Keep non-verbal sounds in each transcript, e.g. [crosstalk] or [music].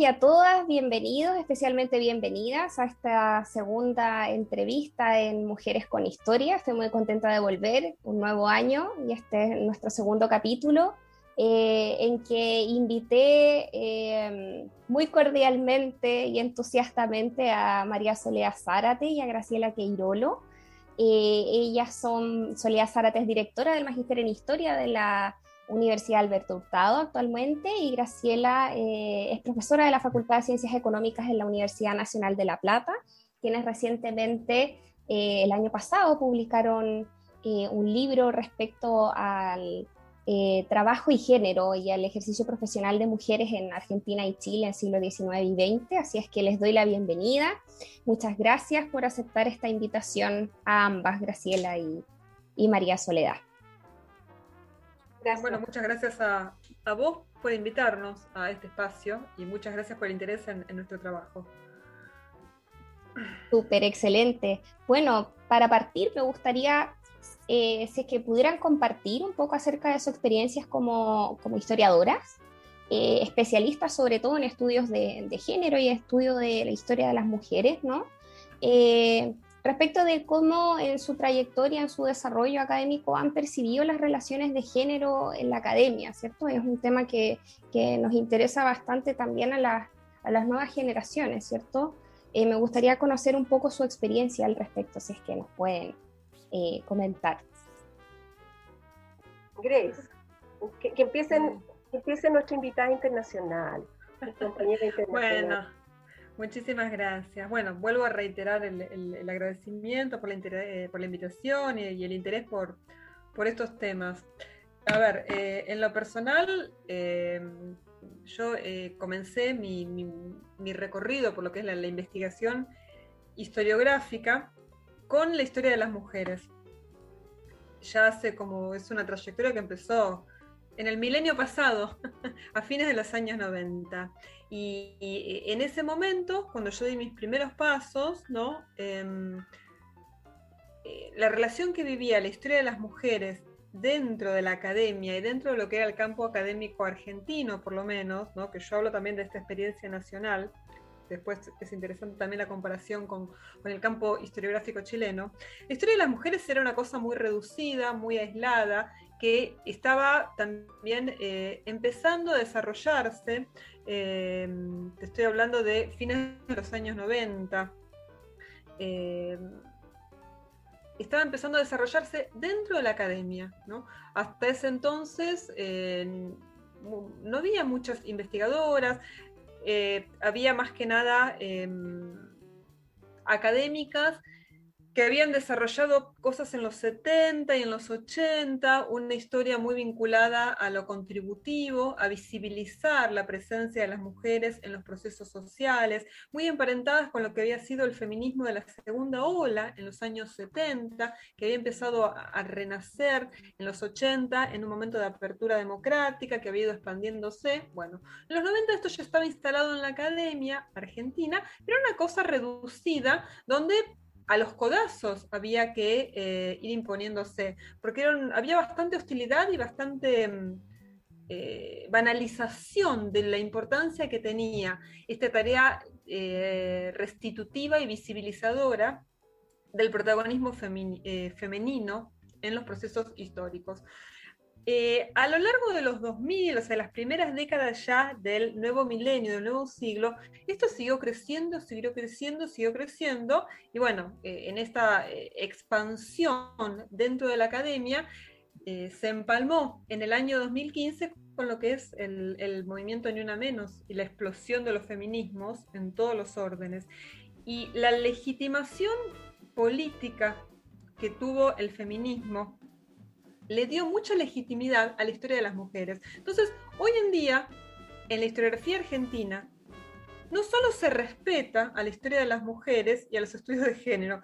Y a todas, bienvenidos, especialmente bienvenidas a esta segunda entrevista en Mujeres con Historia. Estoy muy contenta de volver, un nuevo año y este es nuestro segundo capítulo eh, en que invité eh, muy cordialmente y entusiastamente a María Soledad Zárate y a Graciela Queirolo. Eh, ellas son, Soledad Zárate es directora del Magíster en Historia de la Universidad Alberto Hurtado actualmente y Graciela eh, es profesora de la Facultad de Ciencias Económicas en la Universidad Nacional de La Plata, quienes recientemente, eh, el año pasado, publicaron eh, un libro respecto al trabajo y género y al ejercicio profesional de mujeres en Argentina y Chile en el siglo XIX y XX, así es que les doy la bienvenida. Muchas gracias por aceptar esta invitación a ambas, Graciela y María Soledad. Bueno, muchas gracias a, a vos por invitarnos a este espacio y muchas gracias por el interés en, en nuestro trabajo. Súper, excelente. Bueno, para partir me gustaría, eh, si es que pudieran compartir un poco acerca de sus experiencias como, como historiadoras, eh, especialistas sobre todo en estudios de, de género y estudio de la historia de las mujeres, ¿no? Eh, respecto de cómo en su trayectoria, en su desarrollo académico han percibido las relaciones de género en la academia, ¿cierto? Es un tema que, que nos interesa bastante también a, las- a las nuevas generaciones, ¿cierto? Eh, me gustaría conocer un poco su experiencia al respecto, si es que nos pueden eh, comentar. Grace, que, que empiecen, que empiece nuestra invitada internacional, compañera [laughs] internacional. Bueno, muchísimas gracias. Bueno, vuelvo a reiterar el, agradecimiento por la, eh, por la invitación y, el interés por, estos temas. A ver, eh, en lo personal, eh, yo comencé mi recorrido por lo que es la, la investigación historiográfica con la historia de las mujeres. Ya hace como, es una trayectoria que empezó en el milenio pasado, [laughs] a fines de los años 90. Y, y en ese momento, cuando yo di mis primeros pasos, ¿no? Em, eh, la relación que vivía la historia de las mujeres dentro de la academia y dentro de lo que era el campo académico argentino, por lo menos, ¿no? que yo hablo también de esta experiencia nacional, después es interesante también la comparación con, el campo historiográfico chileno, la historia de las mujeres era una cosa muy reducida, muy aislada, que estaba también eh, empezando a desarrollarse, eh, te estoy hablando de fines de los años 90, eh, estaba empezando a desarrollarse dentro de la academia. ¿no? Hasta ese entonces eh, no había muchas investigadoras, eh, había más que nada em, académicas que habían desarrollado cosas en los 70 y en los 80, una historia muy vinculada a lo contributivo, a visibilizar la presencia de las mujeres en los procesos sociales, muy emparentadas con lo que había sido el feminismo de la segunda ola en los años 70, que había empezado a, a renacer en los 80 en un momento de apertura democrática que había ido expandiéndose. Bueno, en los 90 esto ya estaba instalado en la academia argentina, pero una cosa reducida donde a los codazos había que eh, ir imponiéndose, porque había bastante hostilidad y bastante mm, eh, banalización de la importancia que tenía esta tarea eh, restitutiva y visibilizadora del protagonismo femenino en los procesos históricos. Eh, a lo largo de los 2000, o sea, las primeras décadas ya del nuevo milenio, del nuevo siglo, esto siguió creciendo, siguió creciendo, siguió creciendo, y bueno, eh, en esta eh, expansión dentro de la academia, se empalmó en el año 2015 con lo que es el, el movimiento Ni Una Menos y la explosión de los feminismos en todos los órdenes. Y la legitimación política que tuvo el feminismo le dio mucha legitimidad a la historia de las mujeres. Entonces, hoy en día, en la historiografía argentina, no solo se respeta a la historia de las mujeres y a los estudios de género,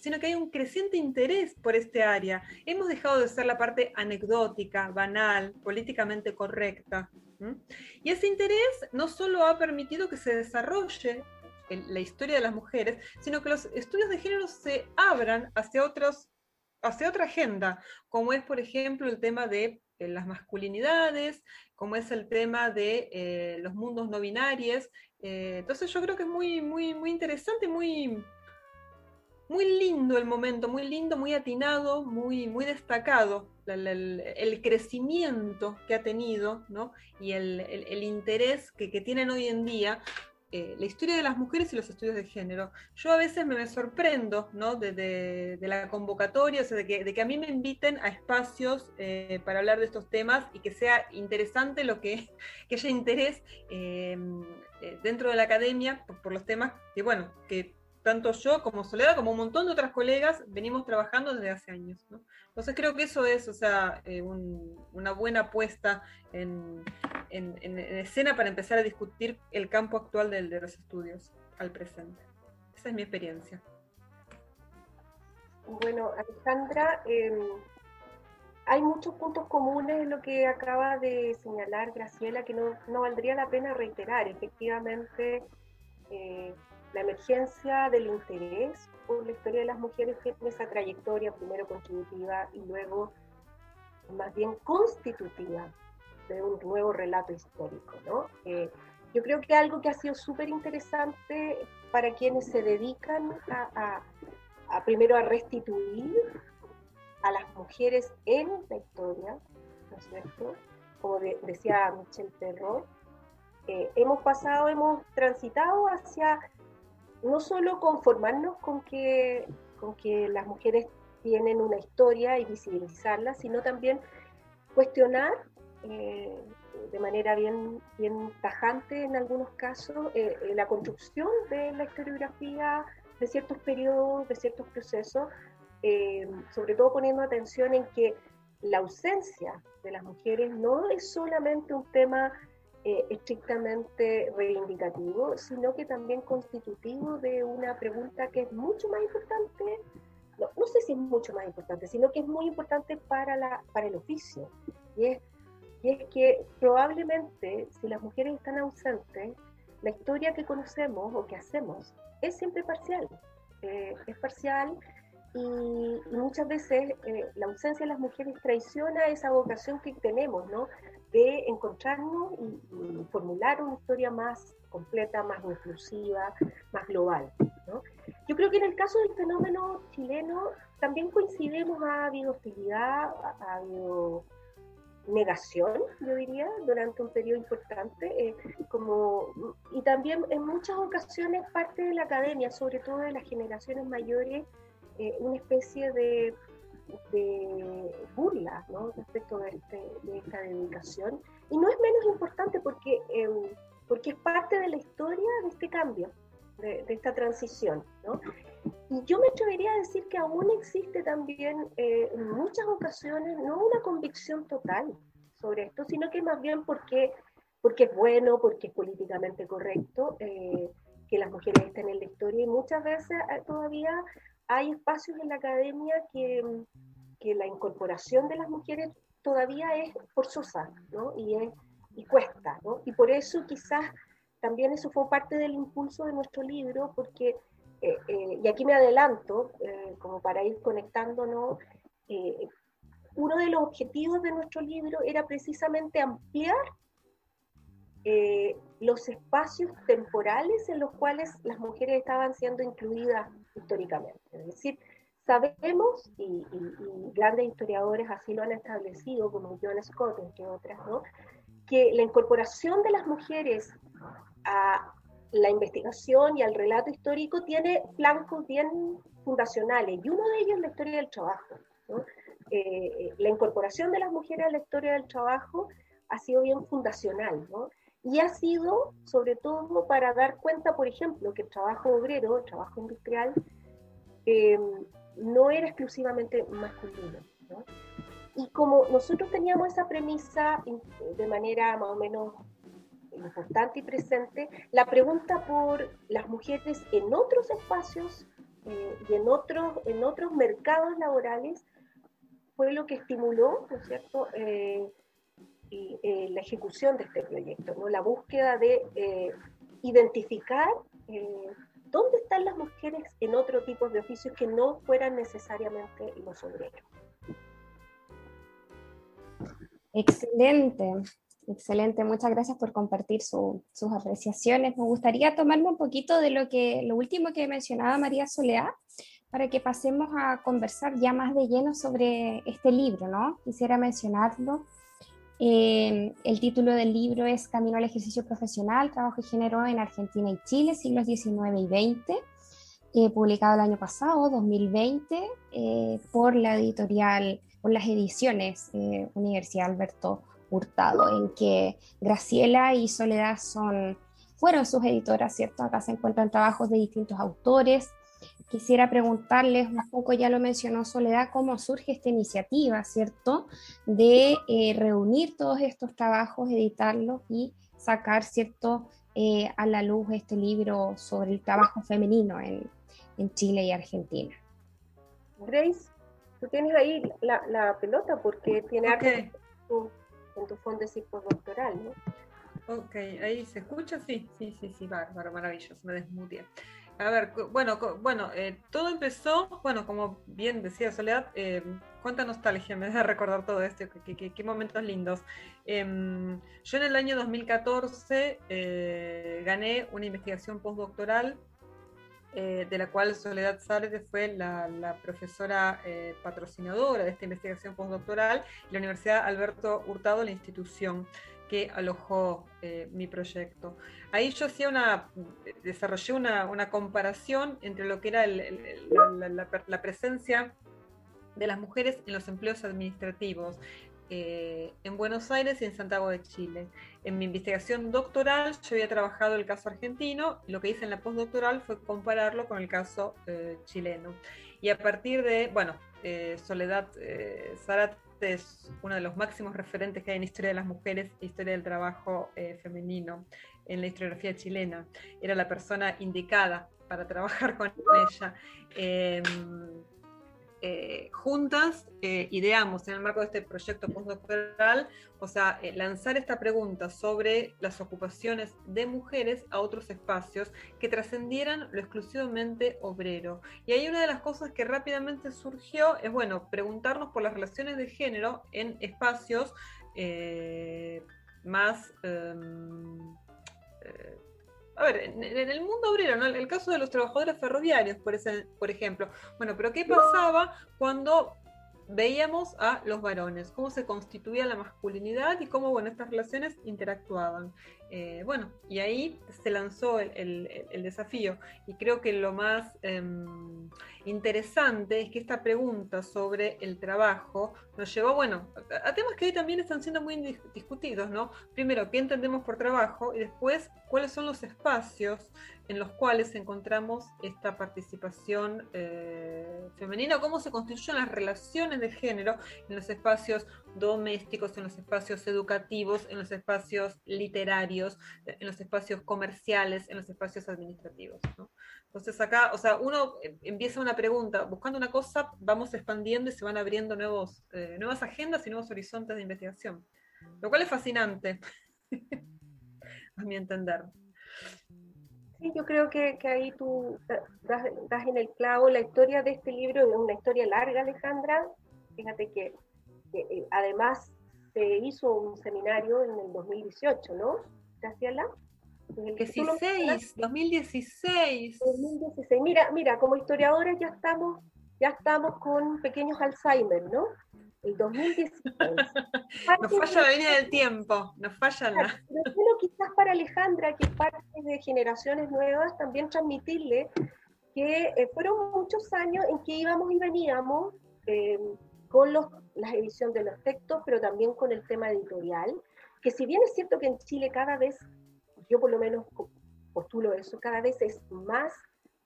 sino que, hay un creciente interés por este área. Hemos dejado de ser la parte anecdótica, banal, políticamente correcta. Y ese interés no solo ha permitido que se desarrolle la historia de las mujeres, sino que los estudios de género se abran hacia otros hacia otra agenda, como es, por ejemplo, el tema de eh, las masculinidades, como es el tema de eh, los mundos no binarios. Eh, entonces yo creo que es muy, muy, muy interesante, muy, muy lindo el momento, muy lindo, muy atinado, muy, muy destacado el, el crecimiento que ha tenido ¿no? y el, el- el interés que, que tienen hoy en día eh, la historia de las mujeres y los estudios de género. Yo a veces me, sorprendo ¿no? de, la convocatoria, o sea, de que, de que a mí me inviten a espacios eh, para hablar de estos temas y que sea interesante lo que, [laughs] que haya interés eh, dentro de la academia por los temas que, bueno, que tanto yo como Soledad, como un montón de otras colegas, venimos trabajando desde hace años. ¿no? Entonces creo que eso es, o sea, eh, un- una buena apuesta en, en- en- en escena para empezar a discutir el campo actual de los estudios al presente. Esa es mi experiencia. Bueno, Alejandra, eh, hay muchos puntos comunes en lo que acaba de señalar Graciela que no, no valdría la pena reiterar. Efectivamente, eh, la emergencia del interés por la historia de las mujeres tiene esa trayectoria, primero contributiva y luego más bien constitutiva de un nuevo relato histórico. ¿no? Eh, yo creo que algo que ha sido súper interesante para quienes se dedican a, a a primero a restituir a las mujeres en la historia, ¿no es cierto? Como de- decía Michel Perrault, eh, hemos pasado, hemos transitado hacia no solo conformarnos con que, con que las mujeres tienen una historia y visibilizarla, sino también cuestionar eh, de manera bien, bien tajante en algunos casos eh, eh, la construcción de la historiografía de ciertos periodos, de ciertos procesos, sobre todo poniendo atención en que la ausencia de las mujeres no es solamente un tema eh, estrictamente reivindicativo, sino que también constitutivo de una pregunta que es mucho más importante, no, no sé si es mucho más importante, sino que es muy importante para, la, para el oficio. Y es, y es que probablemente si las mujeres están ausentes, la historia que conocemos o que hacemos es siempre parcial. Eh, es parcial y, y muchas veces eh, la ausencia de las mujeres traiciona esa vocación que tenemos, ¿no? De encontrarnos y, y formular una historia más completa, más inclusiva, más global, ¿no? Yo creo que en el caso del fenómeno chileno también coincidimos, ha habido hostilidad, ha, ha habido negación, yo diría, durante un periodo importante, eh, como, y también en muchas ocasiones parte de la academia, sobre todo de las generaciones mayores, eh, una especie de, de burla ¿no? respecto de, de, esta dedicación. Y no es menos importante porque, eh, porque es parte de la historia de este cambio, de, de esta transición. ¿no? Y yo me atrevería a decir que aún existe también eh, en muchas ocasiones no una convicción total sobre esto, sino que más bien porque, porque es bueno, porque es políticamente correcto eh, que las mujeres estén en la historia y muchas veces eh, todavía hay espacios en la academia que, que la incorporación de las mujeres todavía es forzosa, ¿no? Y, es, y cuesta. Y por eso quizás también eso fue parte del impulso de nuestro libro, porque eh, eh, y aquí me adelanto, eh, como para ir conectándonos, uno de los objetivos de nuestro libro era precisamente ampliar los espacios temporales en los cuales las mujeres estaban siendo incluidas históricamente. Es decir, Sabemos, y, y- y grandes historiadores así lo han establecido, como John Scott, entre otras, ¿no? que la incorporación de las mujeres a la investigación y al relato histórico tiene flancos bien fundacionales, y uno de ellos es la historia del trabajo. Eh, eh, la incorporación de las mujeres a la historia del trabajo ha sido bien fundacional, ¿no? Y ha sido sobre todo para dar cuenta, por ejemplo, que el trabajo obrero, el trabajo industrial, eh, no era exclusivamente masculino. ¿no? Y como nosotros teníamos esa premisa in- de manera más o menos importante y presente, la pregunta por las mujeres en otros espacios eh, y en otros, en otros mercados laborales fue lo que estimuló, ¿no es cierto?, Eh, eh, la ejecución de este proyecto, ¿no? la búsqueda de eh, identificar eh, dónde están las mujeres en otro tipo de oficios que no fueran necesariamente los obreros. Excelente, excelente. Muchas gracias por compartir su- sus apreciaciones. Me gustaría tomarme un poquito de lo que lo último que mencionaba María Soledad para que pasemos a conversar ya más de lleno sobre este libro, ¿no? Quisiera mencionarlo. Eh, el título del libro es Camino al ejercicio profesional, trabajo y género en Argentina y Chile, siglos XIX y XX, eh, publicado el año pasado, 2020, eh, por la editorial, por las ediciones eh, Universidad Alberto Hurtado, en que Graciela y Soledad fueron sus editoras, ¿cierto? Acá se encuentran trabajos de distintos autores. Quisiera preguntarles un poco, ya lo mencionó Soledad, cómo surge esta iniciativa, ¿cierto? De eh, reunir todos estos trabajos, editarlos y sacar, ¿cierto? Eh, a la luz este libro sobre el trabajo femenino en, en Chile y Argentina. Grace, tú tienes ahí la, la pelota porque tiene Ok. algo que tu, fondo postdoctoral, ¿no? Ok, ahí se escucha, sí, sí, sí, sí, bárbaro, maravilloso, me desmuteé. A ver, bueno, bueno, eh, todo empezó, bueno, como bien decía Soledad, eh, cuánta nostalgia me da recordar todo esto, qué, momentos lindos. Em, yo en el año 2014 eh, gané una investigación postdoctoral eh, de la cual Soledad Sárez fue la, la profesora eh, patrocinadora de esta investigación postdoctoral, y la Universidad Alberto Hurtado, la institución que alojó eh, mi proyecto. Ahí yo hacía una, desarrollé una, una comparación entre lo que era el- el- la, la- la- presencia de las mujeres en los empleos administrativos eh, en Buenos Aires y en Santiago de Chile. En mi investigación doctoral yo había trabajado el caso argentino lo que hice en la postdoctoral fue compararlo con el caso eh, chileno. Y a partir de, bueno, eh, Soledad eh, Zárate es uno de los máximos referentes que hay en historia de las mujeres e historia del trabajo eh, femenino en la historiografía chilena. Era la persona indicada para trabajar con ella. Eh, eh, juntas eh, ideamos en el marco de este proyecto postdoctoral, o sea, eh, lanzar esta pregunta sobre las ocupaciones de mujeres a otros espacios que trascendieran lo exclusivamente obrero. Y ahí una de las cosas que rápidamente surgió es, bueno, preguntarnos por las relaciones de género en espacios más... em, a ver, en, en el mundo obrero, ¿no? el caso de los trabajadores ferroviarios, por, ese- por ejemplo. Bueno, pero ¿qué pasaba cuando veíamos a los varones? ¿Cómo se constituía la masculinidad y cómo, bueno, estas relaciones interactuaban? Eh, bueno, y ahí se lanzó el, el- desafío. Y creo que lo más em, interesante es que esta pregunta sobre el trabajo nos llevó, bueno, a, temas que hoy también están siendo muy dis- discutidos, ¿no? Primero, ¿qué entendemos por trabajo? Y después, ¿cuáles son los espacios en los cuales encontramos esta participación eh, femenina? ¿Cómo se constituyen las relaciones de género en los espacios domésticos, en los espacios educativos, en los espacios literarios, en los espacios comerciales, en los espacios administrativos? ¿no? Entonces acá, o sea, uno eh, empieza una pregunta, buscando una cosa, vamos expandiendo y se van abriendo nuevos, eh, nuevas agendas y nuevos horizontes de investigación. Lo cual es fascinante, [laughs] a mi entender. Sí, yo creo que, que ahí tú da- das, das en el clavo. La historia de este libro es una historia larga, Alejandra. Fíjate que, que, eh, además se hizo un seminario en el 2018, ¿no? Graciela. En el que tú lo mencionaste. 16, 2016. 2016. Mira, mira, como historiadores ya estamos ya estamos con pequeños Alzheimer, ¿no? El 2016. [laughs] Nos falla la línea del tiempo, nos falla la... Pero bueno, quizás para Alejandra, que es parte de generaciones nuevas, también transmitirle que eh, fueron muchos años en que íbamos y veníamos eh, con los, la edición de los textos, pero también con el tema editorial, que si bien es cierto que en Chile cada vez, yo por lo menos postulo eso, cada vez es más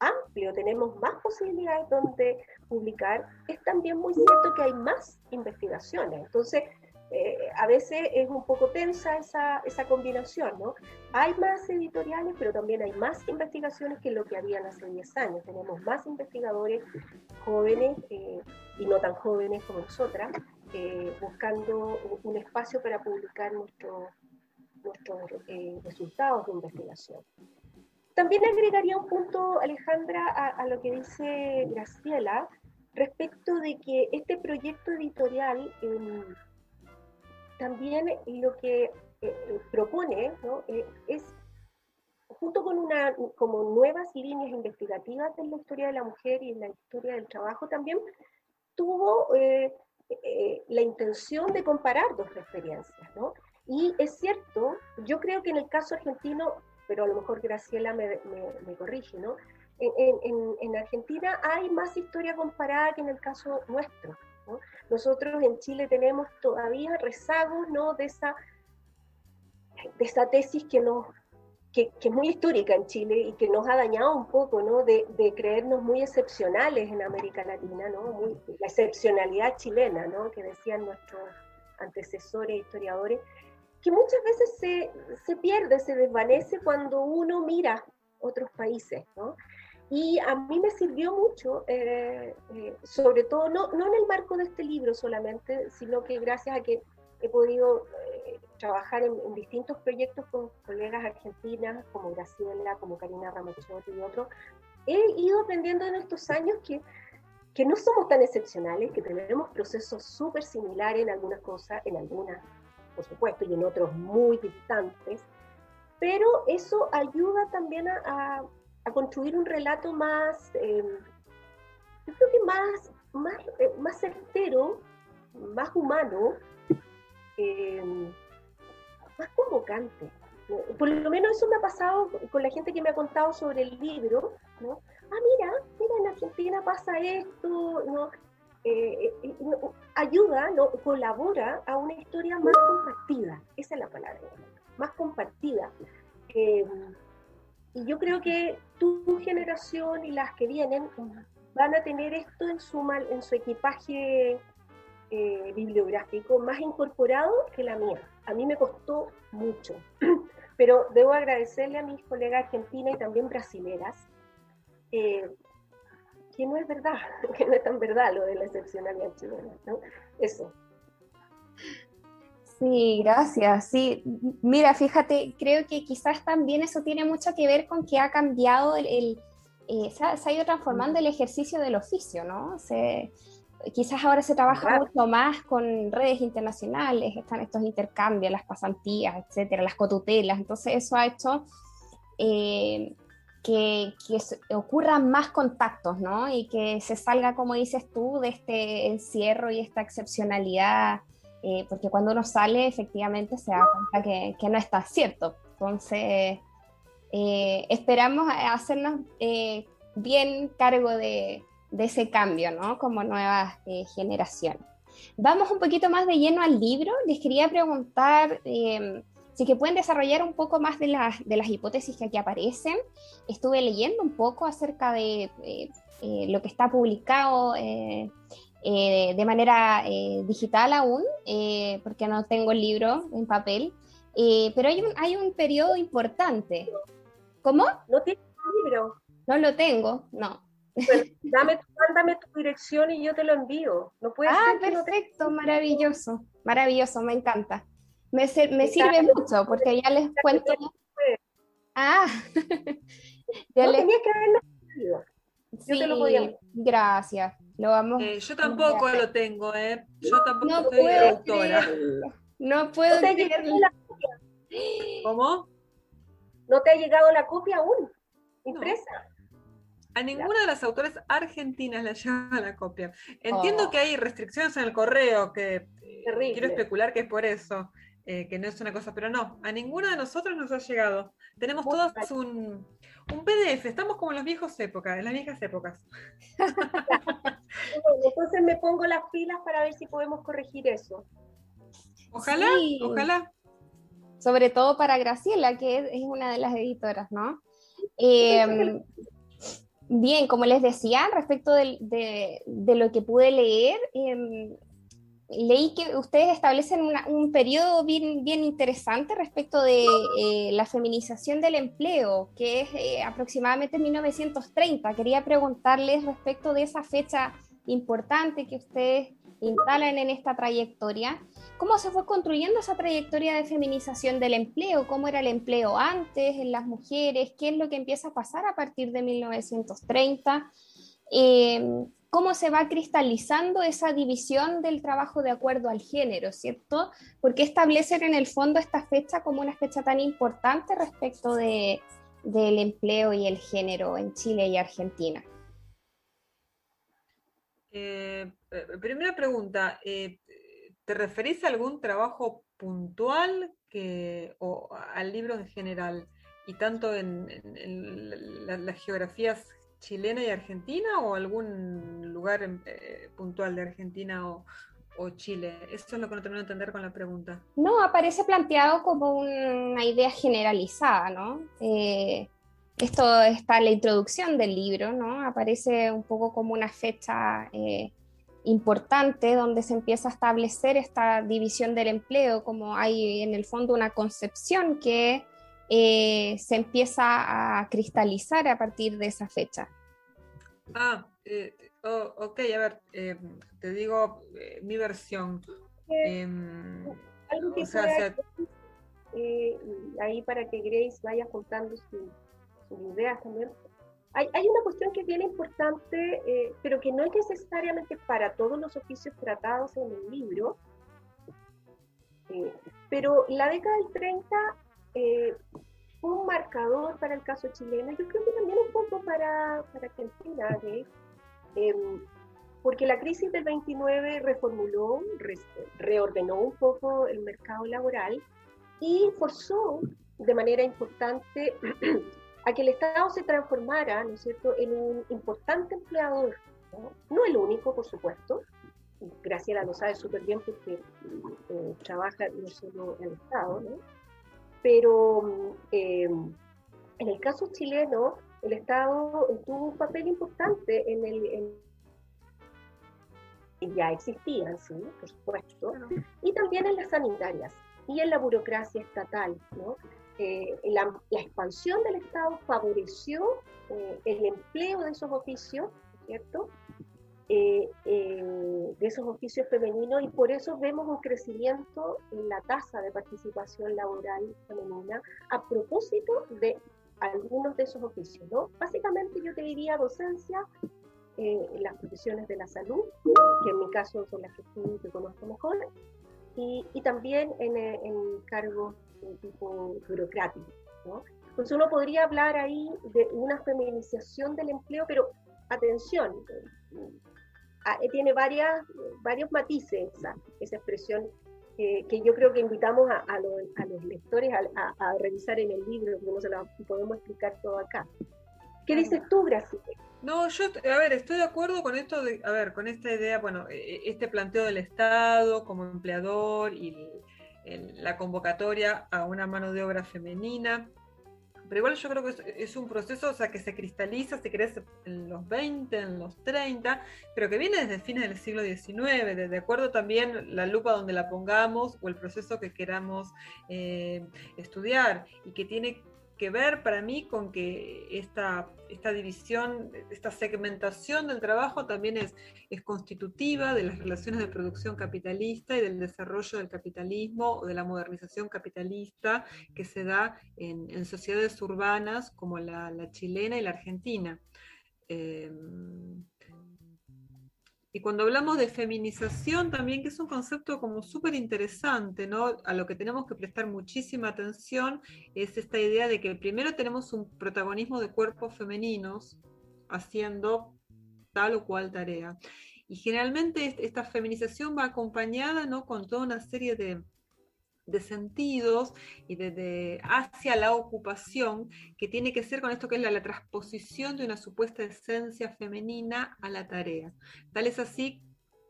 amplio, tenemos más posibilidades donde publicar, es también muy cierto que hay más investigaciones. Entonces, eh, a veces es un poco tensa esa, esa combinación, ¿no? Hay más editoriales, pero también hay más investigaciones que lo que habían hace 10 años. Tenemos más investigadores jóvenes eh, y no tan jóvenes como nosotras, eh, buscando un espacio para publicar nuestro- nuestros resultados de investigación. También agregaría un punto, Alejandra, a lo que dice Graciela, respecto de que este proyecto editorial em, también lo que eh, eh, propone. Eh, es, junto con una, como nuevas líneas investigativas en la historia de la mujer y en la historia del trabajo, también tuvo la intención de comparar dos experiencias, ¿no? Y es cierto, yo creo que en el caso argentino, pero a lo mejor Graciela me, me- me corrige, ¿no? En, en- en- en Argentina hay más historia comparada que en el caso nuestro, ¿no? Nosotros en Chile tenemos todavía rezagos, ¿no? De esa, de esa tesis que nos que, que es muy histórica en Chile y que nos ha dañado un poco, ¿no? De, de creernos muy excepcionales en América Latina, ¿no? Muy- la excepcionalidad chilena, ¿no? Que decían nuestros antecesores, historiadores, que muchas veces se, se pierde, se desvanece cuando uno mira otros países, ¿no? Y a mí me sirvió mucho, eh, eh, sobre todo, no, no en el marco de este libro solamente, sino que gracias a que he podido eh, trabajar en, en distintos proyectos con colegas argentinas como Graciela, como Karina Ramachotti y otros, he ido aprendiendo en estos años que, que no somos tan excepcionales, que tenemos procesos súper similares en algunas cosas, en algunas, por supuesto, y en otros muy distantes, pero eso ayuda también a, a- a construir un relato más, eh, yo creo que más, más, eh, más certero, más humano, [laughs] eh, más convocante. ¿no? Por lo menos eso me ha pasado con la gente que me ha contado sobre el libro, ¿no? Ah, mira, mira, en Argentina pasa esto, ¿no? Eh, eh, no, ayuda, ¿no? colabora a una historia más compartida, esa es la palabra, más compartida. Eh, y yo creo que tu generación y las que vienen van a tener esto en su, mal- en su equipaje eh, bibliográfico más incorporado que la mía. A mí me costó mucho, [clears throat] pero debo agradecerle a mis colegas argentinas y también brasileras eh, que no es verdad, [laughs] que no es tan verdad lo de la excepcionalidad chilena. ¿no? Eso. Sí, gracias. Sí, mira, fíjate, creo que quizás también eso tiene mucho que ver con que ha cambiado el, el- eh, se, ha, se ha ido transformando el ejercicio del oficio, ¿no? Se, quizás ahora se trabaja Claro. mucho más con redes internacionales, están estos intercambios, las pasantías, etcétera, las cotutelas. Entonces eso ha hecho eh, que, que ocurran más contactos, ¿no? Y que se salga, como dices tú, de este encierro y esta excepcionalidad eh, porque cuando uno sale efectivamente se da cuenta que, no está cierto. Entonces, eh, esperamos hacernos eh, bien cargo de, de ese cambio, ¿no? Como nuevas generaciones. Vamos un poquito más de lleno al libro. Les quería preguntar si que pueden desarrollar un poco más de las, de las hipótesis que aquí aparecen. Estuve leyendo un poco acerca de lo que está publicado eh, de manera eh, digital aún, eh, porque no tengo el libro en papel, pero hay un, hay un periodo importante. ¿Cómo? No tienes un libro. No lo tengo, no. Bueno, [laughs] dame, tu- mándame tu dirección y yo te lo envío. No puede Ah, ser que no te- perfecto, maravilloso, maravilloso, me encanta. Me, me sirve mucho porque ya les cuento. Ah, [laughs] ya No les- tenías que haberlo yo te lo podía- sí, gracias. Lo vamos. Eh, yo tampoco lo tengo, ¿eh? Yo tampoco No soy puedo autora. creerlo. No puedo ¿No te, la, ¿Cómo? no te ha llegado la copia aún? ¿Impresa? A ninguna de las autoras argentinas le llega la copia. Entiendo Oh. que hay restricciones en el correo, que eh, Terrible. quiero especular que es por eso, eh, que no es una cosa, pero no, a ninguna de nosotros nos ha llegado. Tenemos mal. un, un PDF, estamos como en las viejas épocas, en las viejas épocas. Bueno, entonces me pongo las pilas para ver si podemos corregir eso. Ojalá, Sí. ojalá. sobre todo para Graciela, que es, es una de las editoras, ¿no? Eh, bien, como les decía, respecto de, de lo que pude leer, eh, leí que ustedes establecen una- un periodo bien, bien interesante respecto de eh, la feminización del empleo, que es eh, aproximadamente 1930. Quería preguntarles respecto de esa fecha importante que ustedes instalan en esta trayectoria. ¿Cómo se fue construyendo esa trayectoria de feminización del empleo? ¿Cómo era el empleo antes en las mujeres? ¿Qué es lo que empieza a pasar a partir de 1930? Eh, ¿Cómo se va cristalizando esa división del trabajo de acuerdo al género, cierto? ¿Por qué establecen en el fondo esta fecha como una fecha tan importante respecto de, del empleo y el género en Chile y Argentina? Eh, eh, primera pregunta, eh, ¿te referís a algún trabajo puntual o al libro en general? ¿Y tanto en, en- en la- las geografías chilena y argentina o algún lugar en- eh, puntual de Argentina o, Chile? Eso es lo que no termino de entender con la pregunta. No, aparece planteado como una idea generalizada, ¿no? Eh, esto está en la introducción del libro, ¿no? Aparece un poco como una fecha eh, importante donde se empieza a establecer esta división del empleo, como hay en el fondo una concepción que eh, se empieza a cristalizar a partir de esa fecha. Ah, eh, oh, ok, a ver, eh, te digo eh, mi versión. Em, Algo que o sea, sea, eh, ahí para que Grace vaya juntando su- sus ideas también. Hay, hay una cuestión que es bien importante, eh, pero que no es necesariamente para todos los oficios tratados en el libro, eh, pero la década del 30 eh, un marcador para el caso chileno, yo creo que también un poco para, para Argentina, Grace, em, porque la crisis del 29 reformuló, re- reordenó un poco el mercado laboral y forzó de manera importante [clears throat] a que el Estado se transformara, ¿no es cierto?, en un importante empleador, ¿no? No el único, por supuesto, Graciela lo sabe súper bien porque eh, trabaja no solo el Estado, ¿no? Pero eh, en el caso chileno, el Estado tuvo un papel importante en el... en- ya existían, sí, por supuesto, y también en las sanitarias y en la burocracia estatal. ¿no? Eh, la, la expansión del Estado favoreció eh, el empleo de esos oficios, ¿cierto? Eh, eh, de esos oficios femeninos y por eso vemos un crecimiento en la tasa de participación laboral femenina a propósito de algunos de esos oficios. ¿no? Básicamente yo te diría docencia, eh, las profesiones de la salud, que en mi caso son las que tú que conozco mejor, y, y también en, eh, en cargos de tipo burocrático. ¿no? Entonces uno podría hablar ahí de una feminización del empleo, pero atención, tiene varias, varios matices esa, esa expresión eh, que yo creo que invitamos a, a los, a los lectores a, revisar en el libro, porque no se lo podemos explicar todo acá. ¿Qué dices tú, Graciela? No, yo, a ver, estoy de acuerdo con esto de, a ver, con esta idea, bueno, eh, este planteo del Estado como empleador y el- el- la convocatoria a una mano de obra femenina. Pero igual yo creo que es, un proceso, o sea, que se cristaliza, si querés, en los 20, en los 30, pero que viene desde fines del siglo XIX, de, de acuerdo también la lupa donde la pongamos o el proceso que queramos eh, estudiar y que tiene que ver para mí con que esta, esta división, esta segmentación del trabajo también es, es constitutiva de las relaciones de producción capitalista y del desarrollo del capitalismo o de la modernización capitalista que se da en, sociedades urbanas como la, la chilena y la argentina. Eh, y cuando hablamos de feminización también, que es un concepto como súper interesante, ¿no? A lo que tenemos que prestar muchísima atención es esta idea de que primero tenemos un protagonismo de cuerpos femeninos haciendo tal o cual tarea. Y generalmente est- esta feminización va acompañada ¿no? con toda una serie de, de sentidos y de, hacia la ocupación que tiene que ser con esto que es la, transposición de una supuesta esencia femenina a la tarea. Tal es así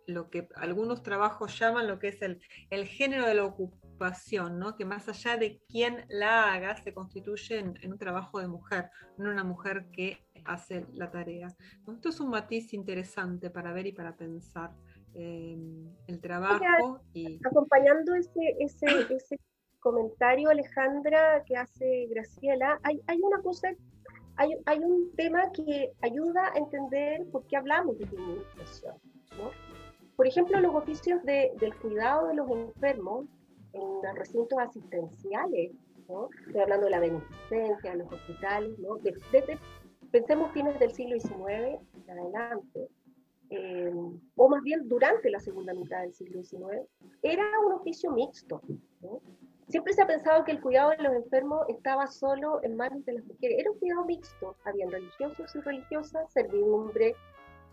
lo que algunos trabajos llaman lo que es el, el género de la ocupación, ¿no? que más allá de quién la haga, se constituye en, un trabajo de mujer, no una mujer que hace la tarea. Esto es un matiz interesante para ver y para pensar eh, el trabajo y acompañando ese, ese, ese comentario, Alejandra, que hace Graciela, hay, hay una cosa, hay, hay un tema que ayuda a entender por qué hablamos de feminización. ¿no? Por ejemplo, los oficios de- del cuidado de los enfermos en los recintos asistenciales, ¿no? estoy hablando de la beneficencia, de los hospitales, ¿no? De- desde, pensemos fines del siglo XIX en adelante, eh, o más bien durante la segunda mitad del siglo XIX, era un oficio mixto. Siempre se ha pensado que el cuidado de los enfermos estaba solo en manos de las mujeres. Era un cuidado mixto. Habían religiosos y religiosas, servidumbre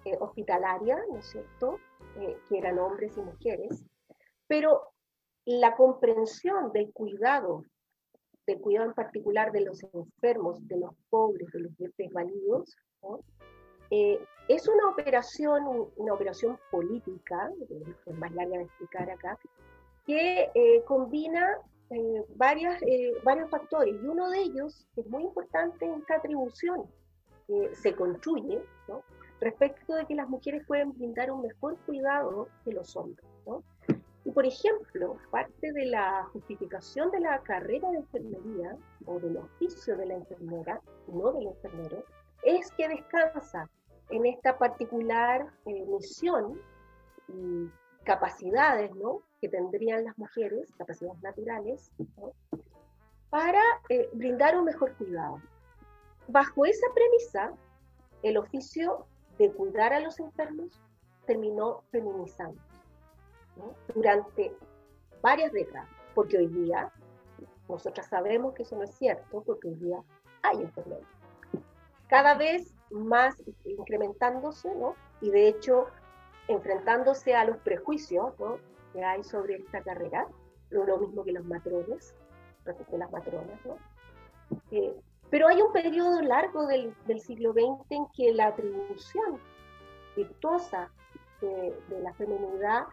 eh, hospitalaria, ¿no es cierto? Eh, que eran hombres y mujeres. Pero la comprensión del cuidado, del cuidado en particular de los enfermos, de los pobres, de los desvalidos, ¿no? Eh, es una operación, una operación política, eh, es más larga de explicar acá, que eh, combina eh, varias, eh, varios factores y uno de ellos que es muy importante es esta atribución que se construye ¿no? respecto de que las mujeres pueden brindar un mejor cuidado que los hombres. ¿no? Y por ejemplo, parte de la justificación de la carrera de enfermería o del oficio de la enfermera, no del enfermero, es que descansa en esta particular eh, misión y capacidades ¿no? que tendrían las mujeres, capacidades naturales, ¿no? para eh, brindar un mejor cuidado. Bajo esa premisa, el oficio de cuidar a los enfermos terminó feminizando ¿no? durante varias décadas, porque hoy día, nosotras sabemos que eso no es cierto, porque hoy día hay enfermeros. Cada vez más incrementándose, ¿no? Y de hecho, enfrentándose a los prejuicios ¿no? que hay sobre esta carrera, lo, mismo que los matrones, respecto a las matronas, ¿no? Eh, pero hay un periodo largo del, del, siglo XX en que la atribución virtuosa de, de, la feminidad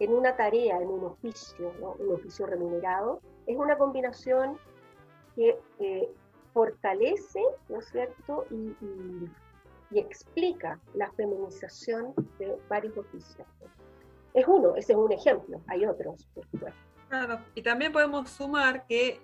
en una tarea, en un oficio, ¿no? un oficio remunerado, es una combinación que eh, fortalece, ¿no es cierto?, y, y, explica la feminización de varios oficios. Es uno, ese es un ejemplo, hay otros, por supuesto. Claro, y también podemos sumar que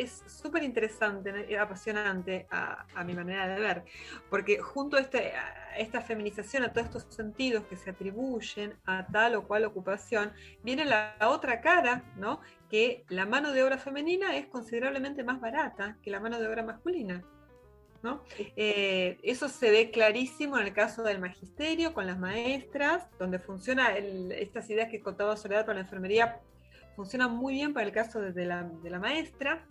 es súper interesante, apasionante a, mi manera de ver, porque junto a, este, a, esta feminización, a todos estos sentidos que se atribuyen a tal o cual ocupación, viene la, otra cara, ¿no? Que la mano de obra femenina es considerablemente más barata que la mano de obra masculina. ¿No? Eh, eso se ve clarísimo en el caso del magisterio, con las maestras, donde funciona estas ideas que contaba Soledad para la enfermería, funciona muy bien para el caso de, la, maestra.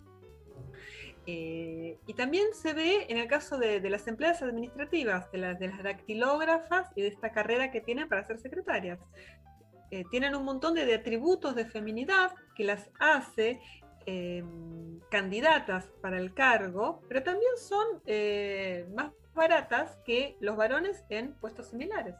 Eh, y también se ve en el caso de, las empleadas administrativas, de, la, de, las dactilógrafas y de esta carrera que tienen para ser secretarias. Eh, tienen un montón de, atributos de feminidad que las hace eh, candidatas para el cargo, pero también son eh, más baratas que los varones en puestos similares.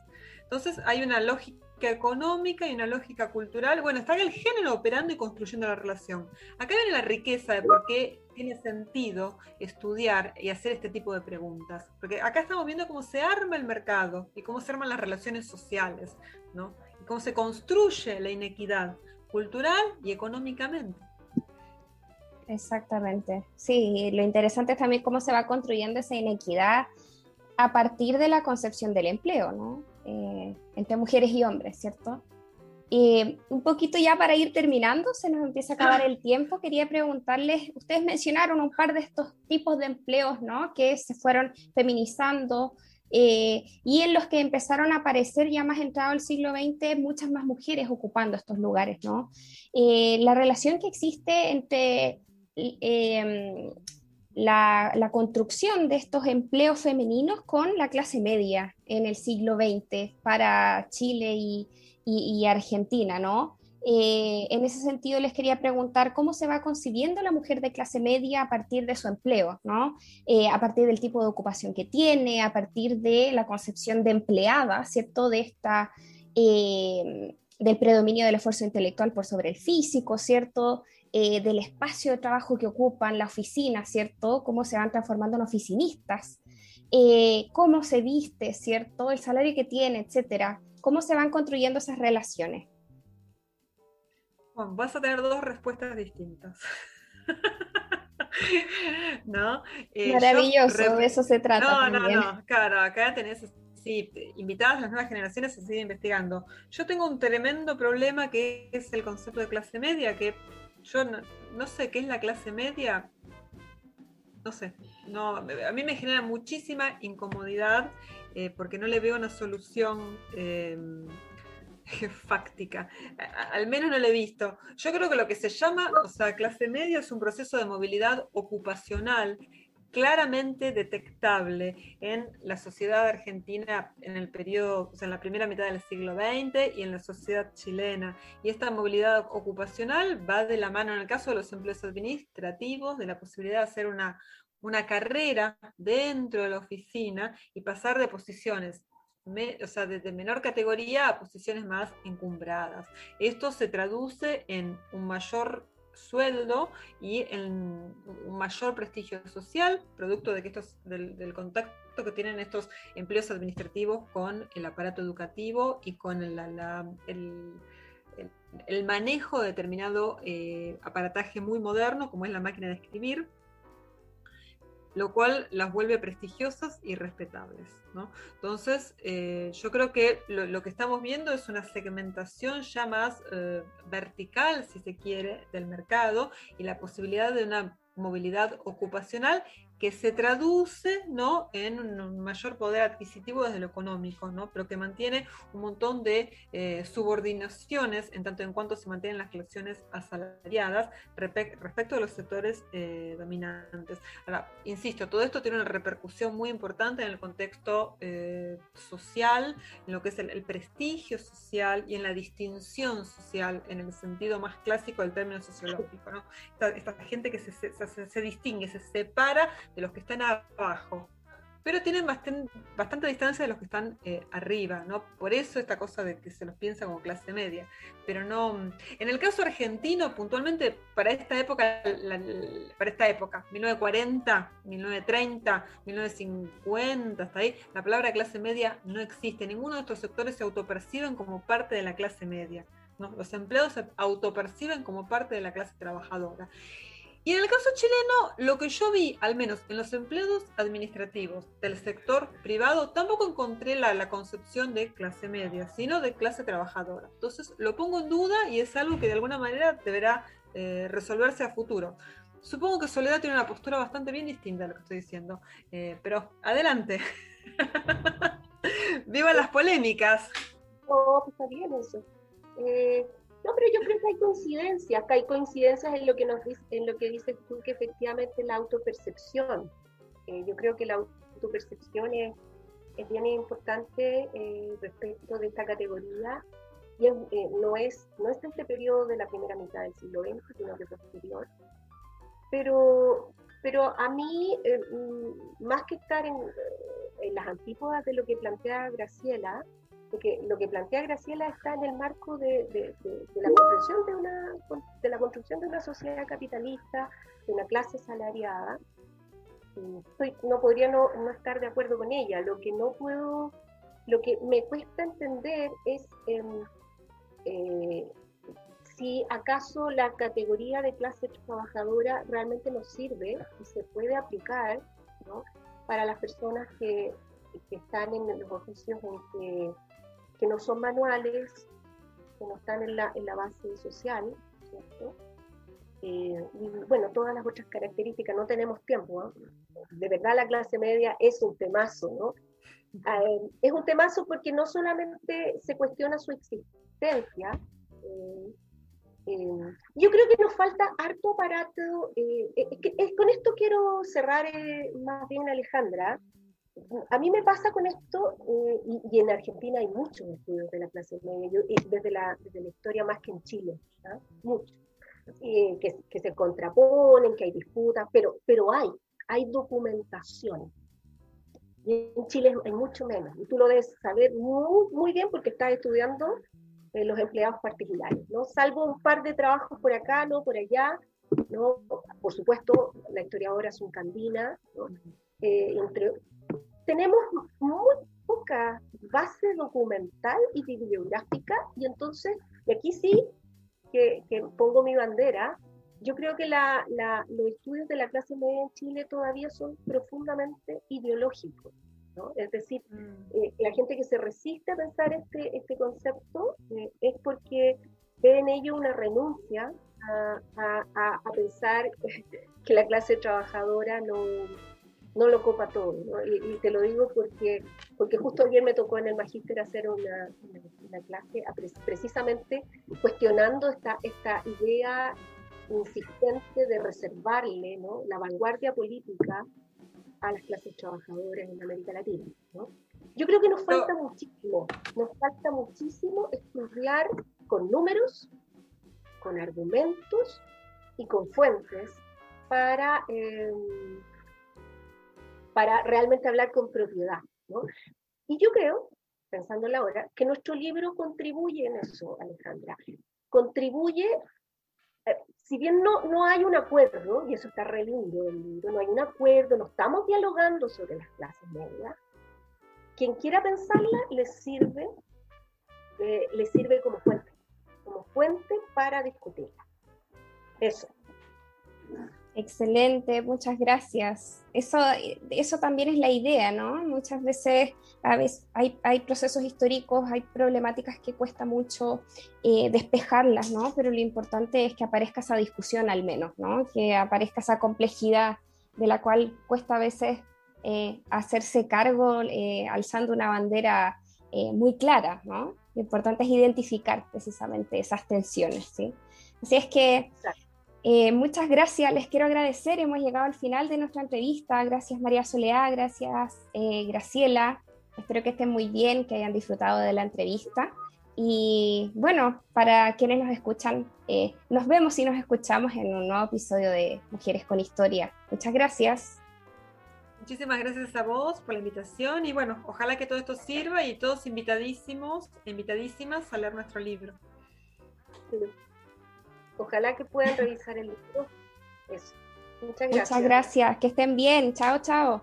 Entonces hay una lógica económica y una lógica cultural. Bueno, está el género operando y construyendo la relación. Acá viene la riqueza de por qué tiene sentido estudiar y hacer este tipo de preguntas. Porque acá estamos viendo cómo se arma el mercado y cómo se arman las relaciones sociales, ¿no? Y cómo se construye la inequidad cultural y económicamente. Exactamente. Sí, lo interesante es también cómo se va construyendo esa inequidad a partir de la concepción del empleo, ¿no? Eh, entre mujeres y hombres, ¿cierto? Y un poquito ya para ir terminando, se nos empieza a acabar el tiempo, quería preguntarles, ustedes mencionaron un par de estos tipos de empleos, ¿no? Que se fueron feminizando eh, y en los que empezaron a aparecer ya más entrado el siglo XX muchas más mujeres ocupando estos lugares, ¿no? Eh, la relación que existe entre eh, la, construcción de estos empleos femeninos con la clase media en el siglo XX para Chile y Argentina, ¿no? Eh, en ese sentido, les quería preguntar cómo se va concibiendo la mujer de clase media a partir de su empleo, ¿no? Eh, a partir del tipo de ocupación que tiene, a partir de la concepción de empleada, ¿cierto? De esta, eh, del predominio del esfuerzo intelectual por sobre el físico, ¿cierto? Eh, del espacio de trabajo que ocupan, la oficina, ¿cierto? Cómo se van transformando en oficinistas, eh, cómo se viste, ¿cierto? El salario que tiene, etcétera. ¿Cómo se van construyendo esas relaciones? Bueno, vas a tener dos respuestas distintas. [laughs] ¿No? Eh, Maravilloso, de eso se trata No, no, también. no, claro, acá tenés, sí, invitadas a las nuevas generaciones a seguir investigando. Yo tengo un tremendo problema que es el concepto de clase media, que yo no, sé qué es la clase media, no sé, no, a mí me genera muchísima incomodidad eh, porque no le veo una solución eh, [laughs] fáctica. Al menos no lo he visto. Yo creo que lo que se llama, o sea, clase media es un proceso de movilidad ocupacional claramente detectable en la sociedad argentina en el periodo, o sea, en la primera mitad del siglo XX y en la sociedad chilena. Y esta movilidad ocupacional va de la mano en el caso de los empleos administrativos, de la posibilidad de hacer una, una carrera dentro de la oficina y pasar de posiciones me- o sea, desde menor categoría a posiciones más encumbradas. Esto se traduce en un mayor sueldo y en un mayor prestigio social, producto de que estos, del, contacto que tienen estos empleos administrativos con el aparato educativo y con el, la- el- el manejo de determinado eh, aparataje muy moderno, como es la máquina de escribir, lo cual las vuelve prestigiosas y respetables. ¿no? Entonces, eh, yo creo que lo, que estamos viendo es una segmentación ya más eh, vertical, si se quiere, del mercado y la posibilidad de una movilidad ocupacional que se traduce ¿no? en un mayor poder adquisitivo desde lo económico, ¿no? pero que mantiene un montón de eh, subordinaciones en tanto en cuanto se mantienen las relaciones asalariadas respecto a los sectores eh, dominantes. Ahora, insisto, todo esto tiene una repercusión muy importante en el contexto eh, social, en lo que es el, prestigio social y en la distinción social, en el sentido más clásico del término sociológico. ¿no? Esta, gente que se- se- se distingue, se separa de los que están abajo, pero tienen bastan- bastante distancia de los que están eh, arriba, ¿no? Por eso esta cosa de que se los piensa como clase media, pero no... En el caso argentino, puntualmente, para esta época, la- la- para esta época, 1940, 1930, 1950, hasta ahí, la palabra clase media no existe. Ninguno de estos sectores se autoperciben como parte de la clase media. ¿no? Los empleados se autoperciben como parte de la clase trabajadora. Y en el caso chileno, lo que yo vi, al menos en los empleados administrativos del sector privado, tampoco encontré la, concepción de clase media, sino de clase trabajadora. Entonces, lo pongo en duda y es algo que de alguna manera deberá eh, resolverse a futuro. Supongo que Soledad tiene una postura bastante bien distinta a lo que estoy diciendo, eh, pero adelante. [laughs] ¡Viva las polémicas! Pues está bien eso. Eh, no, pero yo creo que hay coincidencias, hay coincidencias en lo que nos en lo que dices tú, que efectivamente la autopercepción. Eh, yo creo que la autopercepción es, es bien importante eh, respecto de esta categoría y eh, no es no es este periodo de la primera mitad del siglo XX, sino que posterior. Pero, pero a mí, eh, mm, más que estar en las antípodas de lo que plantea Graciela, porque lo que plantea Graciela está en el marco de, la construcción de una de la construcción de una sociedad capitalista, de una clase salariada. Y estoy- no podría no, no estar de acuerdo con ella. Lo que no puedo, lo que me cuesta entender es em, eh, si acaso la categoría de clase trabajadora realmente nos sirve y se puede aplicar ¿no? para las personas que, que están en los oficios en que, que no son manuales, que no están en la, en la base social, ¿cierto? Eh, y bueno, todas las otras características, no tenemos tiempo, ¿no? De verdad la clase media es un temazo, ¿no? Eh, es un temazo porque no solamente se cuestiona su existencia, eh, Eh, yo creo que nos falta harto aparato. eh, eh, eh, con esto quiero cerrar eh, más bien, Alejandra. A mí me pasa con esto, eh, y, y en Argentina hay muchos estudios de la clase media, yo- desde, la, desde la historia más que en Chile, ¿ah? muchos, eh, que, que se contraponen, que hay disputas, pero, pero hay, hay documentación. Y en Chile hay mucho menos, y tú lo debes saber muy, muy bien porque estás estudiando eh, los empleados particulares, ¿no? Salvo un par de trabajos por acá, ¿no? Por allá, ¿no? Por supuesto, la historiadora es un candina, ¿no? Eh, entre... Tenemos muy poca base documental y bibliográfica, y entonces, y aquí sí que, que pongo mi bandera, yo creo que la, la- los estudios de la clase media en Chile todavía son profundamente ideológicos, ¿no? Es decir, Mm. eh, la gente que se resiste a pensar este, este concepto eh, es porque ve en ello una renuncia a, a- a- a pensar [laughs] que la clase trabajadora no, no lo copa todo. ¿no? Y, y te lo digo porque, porque justo ayer me tocó en el magíster hacer una, una- una clase precisamente cuestionando esta, esta idea insistente de reservarle ¿no? la vanguardia política a las clases trabajadoras en América Latina. ¿no? Yo creo que nos falta muchísimo, nos falta muchísimo estudiar con números, con argumentos y con fuentes para, eh, para realmente hablar con propiedad. ¿no? Y yo creo, pensando en la hora, que nuestro libro contribuye en eso, Alejandra. Contribuye, eh, si bien no, no hay un acuerdo, y eso está re lindo del libro, no hay un acuerdo, no estamos dialogando sobre las clases medias, quien quiera pensarla le sirve, eh, le sirve como fuente, como fuente para discutirla. Eso. Excelente, muchas gracias. Eso, eso también es la idea, ¿no? Muchas veces, a veces hay, hay procesos históricos, hay problemáticas que cuesta mucho eh, despejarlas, ¿no? Pero lo importante es que aparezca esa discusión al menos, ¿no? Que aparezca esa complejidad de la cual cuesta a veces eh, hacerse cargo eh, alzando una bandera muy clara, ¿no? Lo importante es identificar precisamente esas tensiones, ¿sí? Así es que eh, muchas gracias, les quiero agradecer. Hemos llegado al final de nuestra entrevista. Gracias María Soledad, gracias eh, Graciela. Espero que estén muy bien, que hayan disfrutado de la entrevista. Y bueno, para quienes nos escuchan, eh, nos vemos y nos escuchamos en un nuevo episodio de Mujeres con Historia. Muchas gracias. Muchísimas gracias a vos por la invitación y bueno, ojalá que todo esto sirva y todos invitadísimos, invitadísimas a leer nuestro libro. Ojalá que puedan revisar el libro. Eso. Muchas gracias. Muchas gracias, que estén bien. Chao, chao.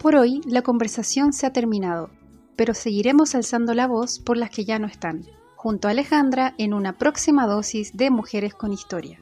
Por hoy la conversación se ha terminado, pero seguiremos alzando la voz por las que ya no están, junto a Alejandra en una próxima dosis de Mujeres con Historia.